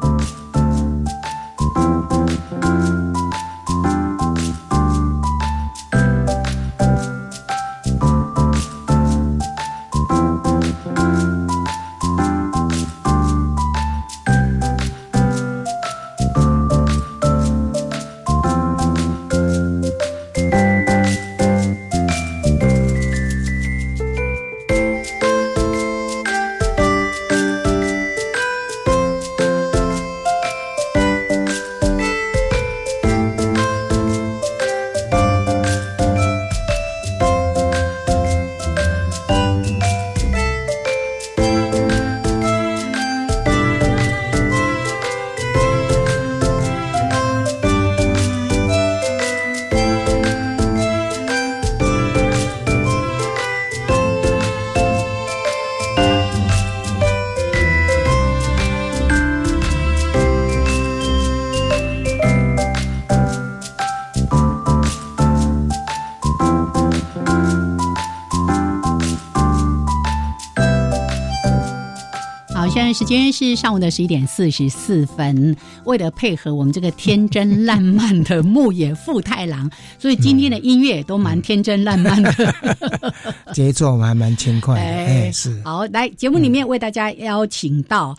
时间是上午的十一点四十四分。为了配合我们这个天真烂漫的牧野富太郎，所以今天的音乐都蛮天真烂漫的，节奏还蛮轻快的。哎，是好，来节目里面为大家邀请到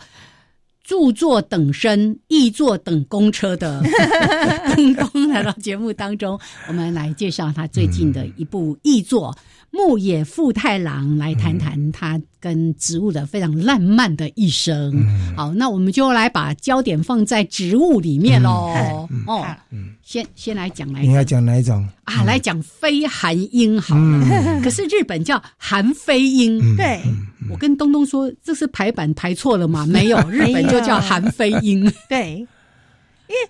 著作等身、译作等公车的 东东来到节目当中，我们来介绍他最近的一部译作。牧野富太郎来谈谈他跟植物的非常浪漫的一生。好，那我们就来把焦点放在植物里面喽。哦，先先来讲来，你要讲哪一种啊？来讲飞寒樱好了。可是日本叫寒飞樱。对，我跟东东说，这是排版排错了吗？没有，日本就叫寒飞樱。对，因为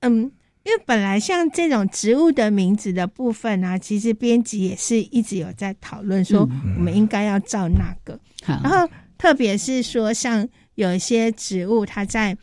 嗯。因为本来像这种植物的名字的部分啊，其实编辑也是一直有在讨论，说我们应该要照那个。然后特别是说，像有一些植物，它在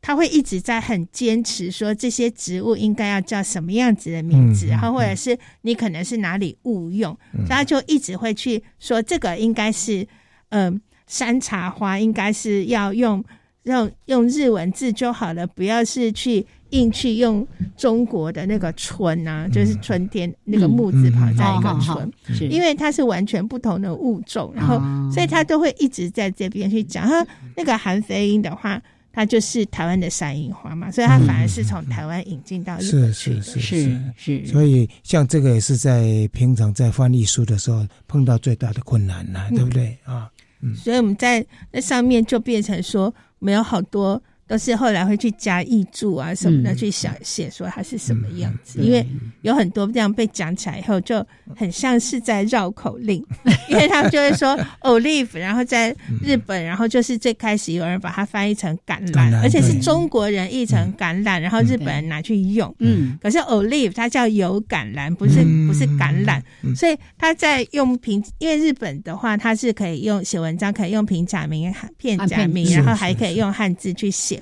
它会一直在很坚持说这些植物应该要叫什么样子的名字，然后或者是你可能是哪里误用，他就一直会去说这个应该是嗯山茶花，应该是要用用用日文字就好了，不要是去。硬去用中国的那个春啊，就是春天那个木字旁加一个春，因为它是完全不同的物种，然后所以他都会一直在这边去讲。他那个韩非英的话，它就是台湾的山樱花嘛，所以它反而是从台湾引进到日本去。是是是是。所以像这个也是在平常在翻译书的时候碰到最大的困难了，对不对啊？嗯。所以我们在那上面就变成说，没有好多。都是后来会去加译注啊什么的，去想写说它是什么样子，因为有很多这样被讲起来以后，就很像是在绕口令，因为他们就会说 olive，然后在日本，然后就是最开始有人把它翻译成橄榄，而且是中国人译成橄榄，然后日本人拿去用，嗯，可是 olive 它叫油橄榄，不是不是橄榄，所以他在用平，因为日本的话，它是可以用写文章可以用平假名、片假名，然后还可以用汉字去写。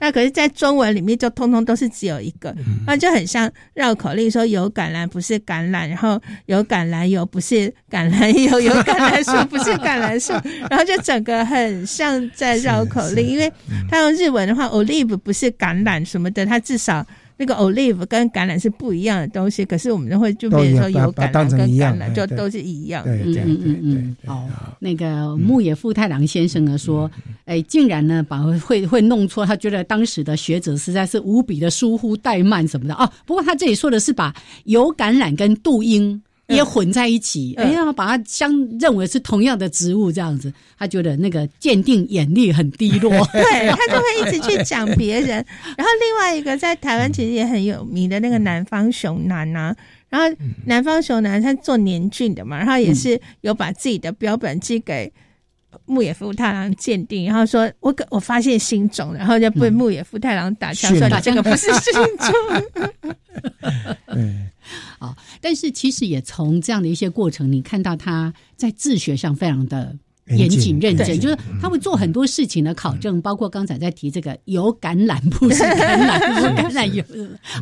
那可是，在中文里面就通通都是只有一个，那就很像绕口令，说有橄榄不是橄榄，然后有橄榄油不是橄榄油，有橄榄树不是橄榄树，然后就整个很像在绕口令，因为他用日文的话，olive 不是橄榄什么的，他至少。那个 olive 跟橄榄是不一样的东西，可是我们都会就变成说有橄榄跟橄榄就都是一样。对，这样对对。哦，那个牧野富太郎先生呢说，哎，竟然呢把会会弄错，他觉得当时的学者实在是无比的疏忽怠慢什么的哦。不过他这里说的是把有橄榄跟杜英。也混在一起，哎呀，把它相认为是同样的植物这样子，他觉得那个鉴定眼力很低落，对 他就会一直去讲别人。然后另外一个在台湾其实也很有名的那个南方熊男呐，然后南方熊男他做年俊的嘛，然后也是有把自己的标本寄给牧野富太郎鉴定，然后说我我发现新种，然后就被牧野富太郎打枪说这个不是新种。嗯。啊！但是其实也从这样的一些过程，你看到他在自学上非常的严谨认真，就是他会做很多事情的考证，包括刚才在提这个有橄榄不是橄榄，橄榄油。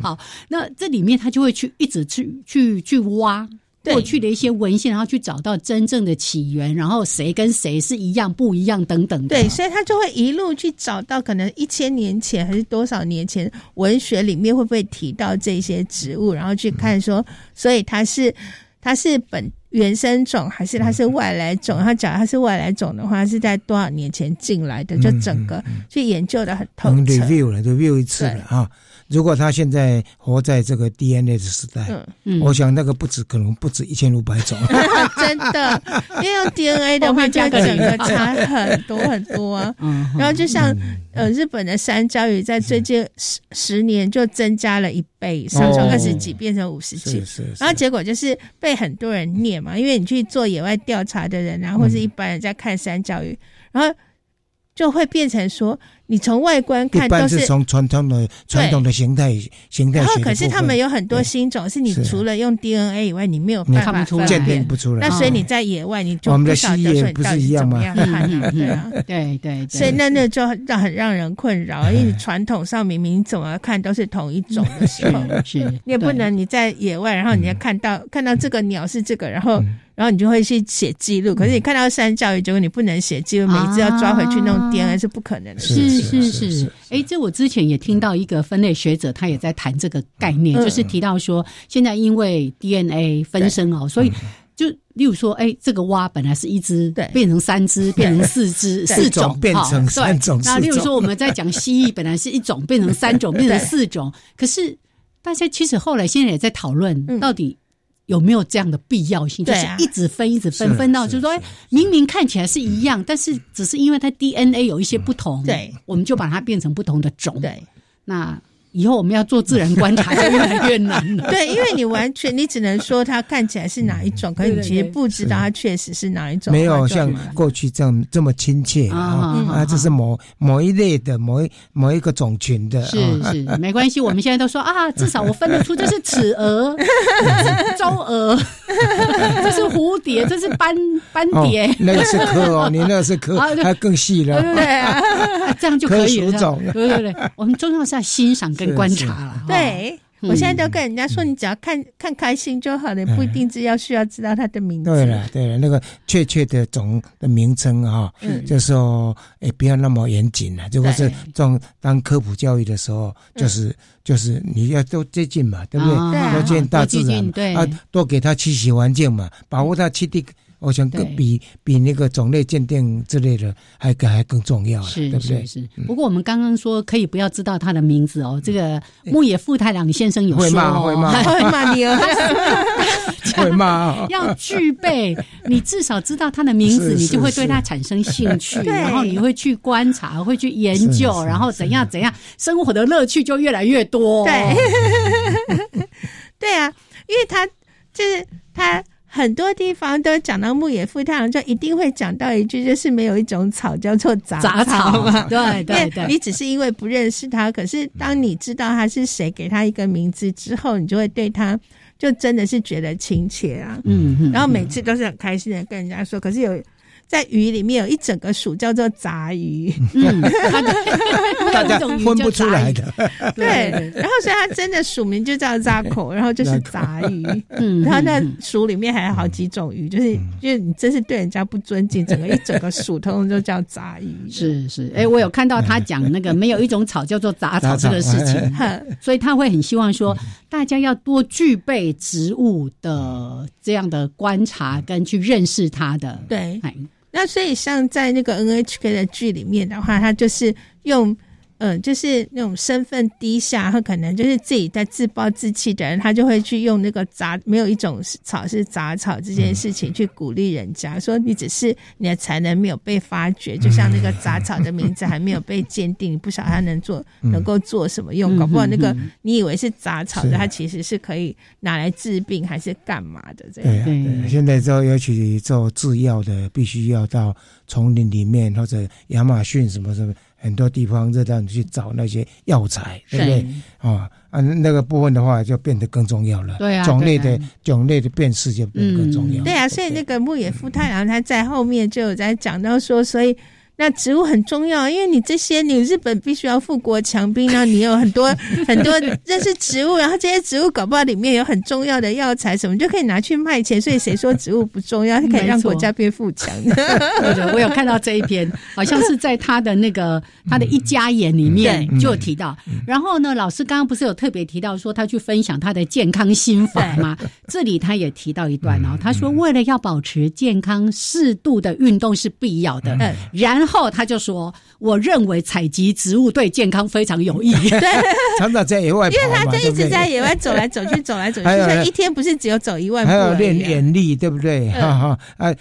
好，那这里面他就会去一直去去去挖。过去的一些文献，然后去找到真正的起源，然后谁跟谁是一样不一样等等。对，所以他就会一路去找到可能一千年前还是多少年前文学里面会不会提到这些植物，然后去看说，所以它是它是本原生种还是它是外来种？他讲它是外来种的话，是在多少年前进来的？就整个去研究的很透彻，review 了，review 一次了啊。如果他现在活在这个 DNA 的时代，嗯，我想那个不止，可能不止一千五百种，真的，因为用 DNA 的话，就整个差很多很多啊。然后就像呃，日本的山椒鱼在最近十十年就增加了一倍，上从二十几变成五十几，然后结果就是被很多人念嘛，因为你去做野外调查的人，然后或是一般人在看山椒鱼，然后。就会变成说，你从外观看都是从传统的传统的形态形态。然后可是他们有很多新种，是你除了用 DNA 以外，你没有办法鉴定不出来。那所以你在野外你就我们的蜥蜴不是一样吗？对啊，对对。所以那那就让很让人困扰，因为你传统上明明怎么看都是同一种的时候，是你也不能你在野外，然后你要看到看到这个鸟是这个，然后。然后你就会去写记录，可是你看到山教育，结果你不能写记录，每次要抓回去弄 DNA 是不可能的。是是是，哎，这我之前也听到一个分类学者，他也在谈这个概念，就是提到说，现在因为 DNA 分身哦，所以就例如说，哎，这个蛙本来是一只，变成三只，变成四只，四种变成三种。那例如说，我们在讲蜥蜴，本来是一种，变成三种，变成四种，可是大家其实后来现在也在讨论，到底。有没有这样的必要性？就是一直分，一直分，分到就是说，明明看起来是一样，但是只是因为它 DNA 有一些不同，对，我们就把它变成不同的种。对，那。以后我们要做自然观察 就越来越难了。对，因为你完全你只能说它看起来是哪一种，可是你其实不知道它确实是哪一种。没有像过去这样这么亲切啊！啊，这是某某一类的某一某一个种群的。是是，没关系。我们现在都说啊，至少我分得出这是纸蛾，周蛾，这是蝴蝶，这是斑斑蝶。那个是科哦，你那个是科，它更细了。对对，这样就可以了。对对对，我们重要是要欣赏。观察了，对我现在都跟人家说，你只要看看开心就好了，不一定是要需要知道它的名字。对了，对了，那个确切的总的名称哈，就说哎，不要那么严谨了。如果是这种当科普教育的时候，就是就是你要多接近嘛，对不对？多接近大自然，啊，多给他栖息环境嘛，保护他栖地。我想更比比那个种类鉴定之类的还更还更重要，是，对不对？是。不过我们刚刚说可以不要知道他的名字哦。这个牧野富太郎先生有说，会骂会骂 会骂你哦，会骂。要具备，你至少知道他的名字，你就会对他产生兴趣，然后你会去观察，会去研究，然后怎样怎样，生活的乐趣就越来越多。对，对啊，因为他就是他。很多地方都讲到牧野富太郎，就一定会讲到一句，就是没有一种草叫做杂草嘛。对对对，你只是因为不认识他，可是当你知道他是谁，给他一个名字之后，你就会对他就真的是觉得亲切啊。嗯，然后每次都是很开心的跟人家说，可是有。在鱼里面有一整个属叫做杂鱼，嗯，大家分不出来的。对，然后所以它真的属名就叫扎口，然后就是杂鱼。嗯，然后那属里面还有好几种鱼，就是就是你真是对人家不尊敬，整个一整个属通通就叫杂鱼。是是，哎，我有看到他讲那个没有一种草叫做杂草这个事情，所以他会很希望说大家要多具备植物的这样的观察跟去认识它的。对。那所以像在那个 NHK 的剧里面的话，他就是用。嗯，就是那种身份低下，他可能就是自己在自暴自弃的人，他就会去用那个杂没有一种草是杂草这件事情去鼓励人家，说你只是你的才能没有被发掘，就像那个杂草的名字还没有被鉴定，不晓得它能做能够做什么用，搞不好那个你以为是杂草的，它其实是可以拿来治病还是干嘛的这样。对，现在做尤其做制药的，必须要到丛林里面或者亚马逊什么什么。很多地方热让你去找那些药材，对不对？啊啊，那个部分的话就变得更重要了。对啊，种类的种类的辨识就变得更重要。对啊，所以那个牧野富太郎他在后面就有在讲到说，所以。那植物很重要，因为你这些，你日本必须要富国强兵，然后你有很多很多 认识植物，然后这些植物搞不好里面有很重要的药材什么，就可以拿去卖钱。所以谁说植物不重要？它可以让国家变富强 的。我有看到这一篇，好像是在他的那个他的一家眼里面就有提到。然后呢，老师刚刚不是有特别提到说他去分享他的健康心法吗？这里他也提到一段哦，他说为了要保持健康，适度的运动是必要的。然然后他就说：“我认为采集植物对健康非常有益。”对，常常在野外，因为他就一直在野外走来走去，走来走去，所以一天不是只有走一万步，还有练眼力，对不对？哈哈，哎，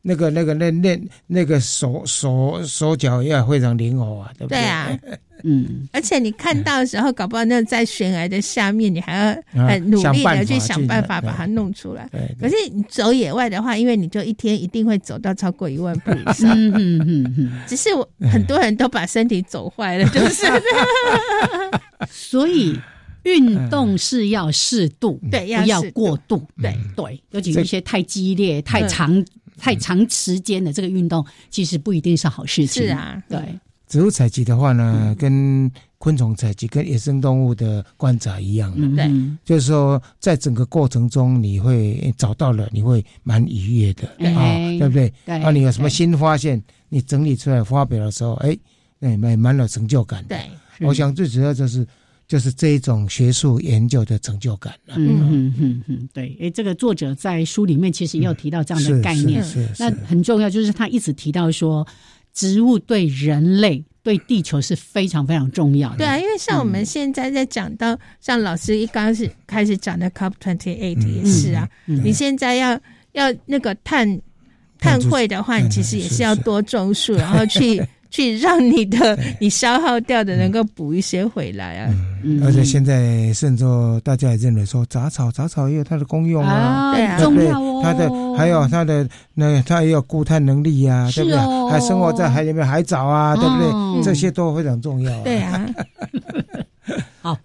那个那个那、那那个手手手脚要非常灵活啊，对不对？对啊。嗯，而且你看到的时候，搞不好那在悬崖的下面，你还要很努力的去想办法把它弄出来。可是你走野外的话，因为你就一天一定会走到超过一万步以上。嗯嗯嗯嗯。只是我很多人都把身体走坏了，就是。所以运动是要适度，对，不要过度。对对，尤其一些太激烈、太长、太长时间的这个运动，其实不一定是好事情。是啊，对。植物采集的话呢，跟昆虫采集、跟野生动物的观察一样的，对，就是说，在整个过程中，你会找到了，你会蛮愉悦的啊，对不对？那，你有什么新发现，你整理出来发表的时候，哎，哎，蛮蛮有成就感。对，我想最主要就是就是这一种学术研究的成就感了。嗯嗯嗯嗯，对，哎，这个作者在书里面其实也有提到这样的概念，那很重要，就是他一直提到说。植物对人类、对地球是非常非常重要的。对啊，因为像我们现在在讲到，像老师一刚是开始讲的 COP twenty eight 也是啊，你现在要要那个碳碳汇的话，你其实也是要多种树，然后去。去让你的 你消耗掉的能够补一些回来啊！而且现在甚至大家也认为说杂草杂草也有它的功用啊，对啊，重要哦。它的还有它的那它也有固碳能力呀，对不对？还生活在海里面海藻啊，对不对？这些都非常重要。对啊。好，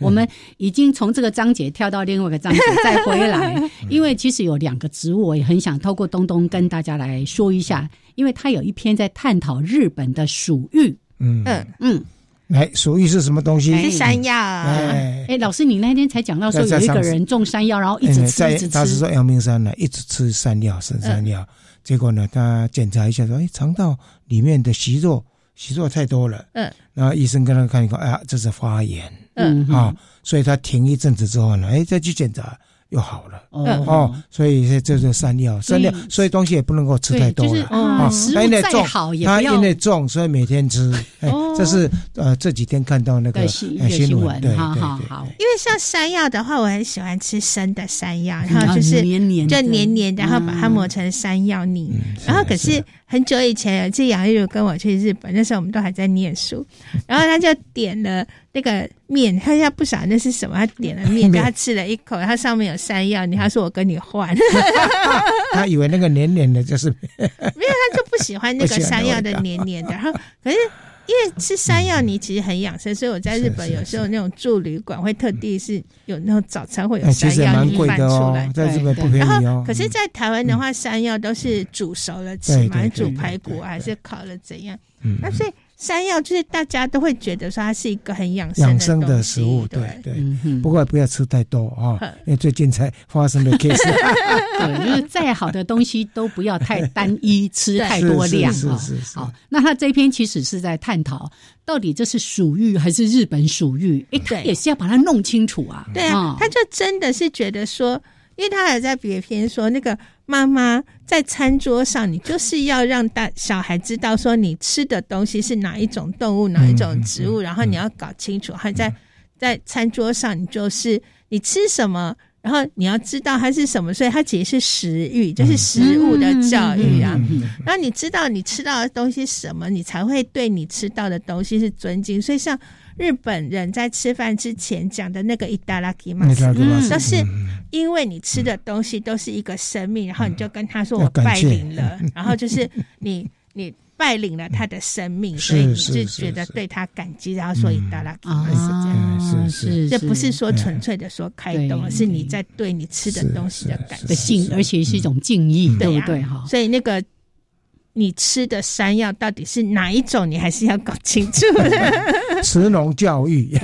我们已经从这个章节跳到另外一个章节，再回来。因为其实有两个植物，我也很想透过东东跟大家来说一下，因为他有一篇在探讨日本的鼠玉。嗯嗯嗯，来，鼠疫是什么东西？是山药。哎哎，老师，你那天才讲到说有一个人种山药，然后一直吃，一直吃。他是说阳明山呢，一直吃山药，生山药。结果呢，他检查一下说，哎，肠道里面的息肉。息肉太多了，嗯，然后医生跟他看一看，哎呀，这是发炎，嗯，啊，所以他停一阵子之后呢，哎，再去检查。又好了哦，所以这是山药，山药，所以东西也不能够吃太多了啊。食物再好也它因为重，所以每天吃。哦，这是呃这几天看到那个新闻，对对对。因为像山药的话，我很喜欢吃生的山药，然后就是黏黏，就黏黏，然后把它磨成山药泥。然后可是很久以前有一次杨玉茹跟我去日本，那时候我们都还在念书，然后他就点了。那个面，他要不晓得那是什么，他点了面，他吃了一口，他上面有山药，你他说我跟你换，他以为那个黏黏的，就是 没有，他就不喜欢那个山药的黏黏的。然后可是因为吃山药你其实很养生，所以我在日本有时候那种住旅馆会特地是有那种早餐会有山药泥饭出来，在日本不便宜哦。可是，在台湾的话，山药都是煮熟了吃嘛，煮排骨还是烤了怎样？那所以。山药就是大家都会觉得说它是一个很养养生的食物，对对。不过不要吃太多啊，因为最近才发生的 case。对，就是再好的东西都不要太单一，吃太多量啊。好，那他这篇其实是在探讨，到底这是属玉还是日本属玉？哎，他也是要把它弄清楚啊。对啊，他就真的是觉得说。因为他还在别篇说，那个妈妈在餐桌上，你就是要让大小孩知道说，你吃的东西是哪一种动物，哪一种植物，然后你要搞清楚。还在在餐桌上，你就是你吃什么，然后你要知道它是什么。所以它其实是食欲，就是食物的教育啊。然后你知道你吃到的东西什么，你才会对你吃到的东西是尊敬。所以像。日本人在吃饭之前讲的那个“伊达拉基”嘛，都是因为你吃的东西都是一个生命，然后你就跟他说：“我拜领了。”然后就是你你拜领了他的生命，所以你是觉得对他感激，然后说“伊达拉基”是这样。是是，这不是说纯粹的说开动，而是你在对你吃的东西的感的敬，而且是一种敬意，对不对？哈，所以那个。你吃的山药到底是哪一种？你还是要搞清楚。慈农教育，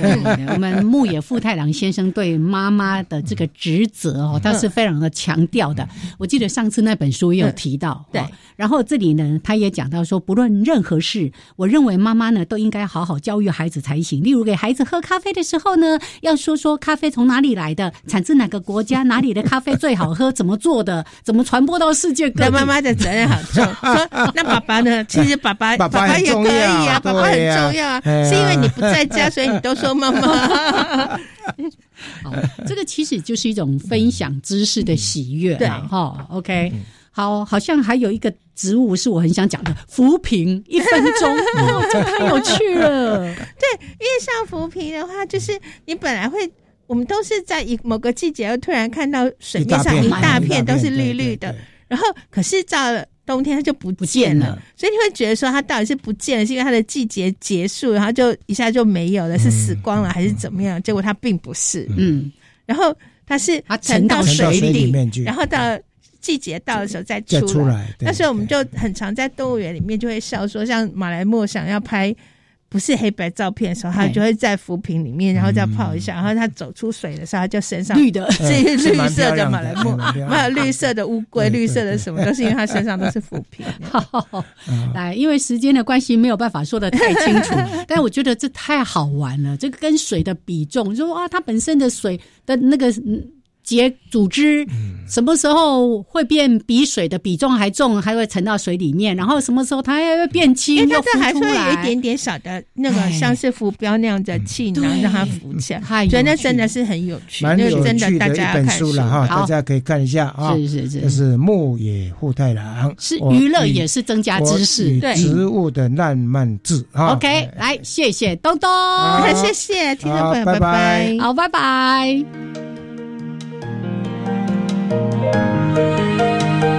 我们牧野富太郎先生对妈妈的这个职责哦，他是非常的强调的。我记得上次那本书也有提到，对。然后这里呢，他也讲到说，不论任何事，我认为妈妈呢都应该好好教育孩子才行。例如，给孩子喝咖啡的时候呢，要说说咖啡从哪里来的，产自哪个国家，哪里的咖啡最好喝，怎么做的，怎么传播到世界各地。妈妈的责任好重。那爸爸呢？其实爸爸爸爸也可以啊，爸爸很重要啊，是因为你不在家，所以你都说妈妈。好，这个其实就是一种分享知识的喜悦，对哈。OK，好，好像还有一个植物是我很想讲的，浮萍，一分钟，哦，这太有趣了。对，月上浮萍的话，就是你本来会，我们都是在一某个季节，又突然看到水面上一大片都是绿绿的，然后可是到了冬天它就不见了，所以你会觉得说它到底是不见了，是因为它的季节结束，然后就一下就没有了，是死光了还是怎么样？结果它并不是，嗯，然后它是它沉到水里，然后到。季节到的时候再出来，那时候我们就很常在动物园里面就会笑说，像马来貘想要拍不是黑白照片的时候，他就会在浮萍里面，然后再泡一下，然后他走出水的时候，他就身上绿的，这些绿色的马来木，还有绿色的乌龟，绿色的什么，都是因为它身上都是浮萍。来，因为时间的关系，没有办法说的太清楚，但我觉得这太好玩了，这个跟水的比重，就说啊，它本身的水的那个。结组织什么时候会变比水的比重还重，还会沉到水里面？然后什么时候它还会变轻？因为它还是会有一点点小的那个像是浮标那样的气囊让它浮起来。所以那真的是很有趣，蛮有趣的一本书了哈，大家可以看一下啊。是是是，这是牧野护太郎，是娱乐也是增加知识，对。植物的浪漫志啊。OK，来谢谢东东，谢谢听众朋友，拜拜，好，拜拜。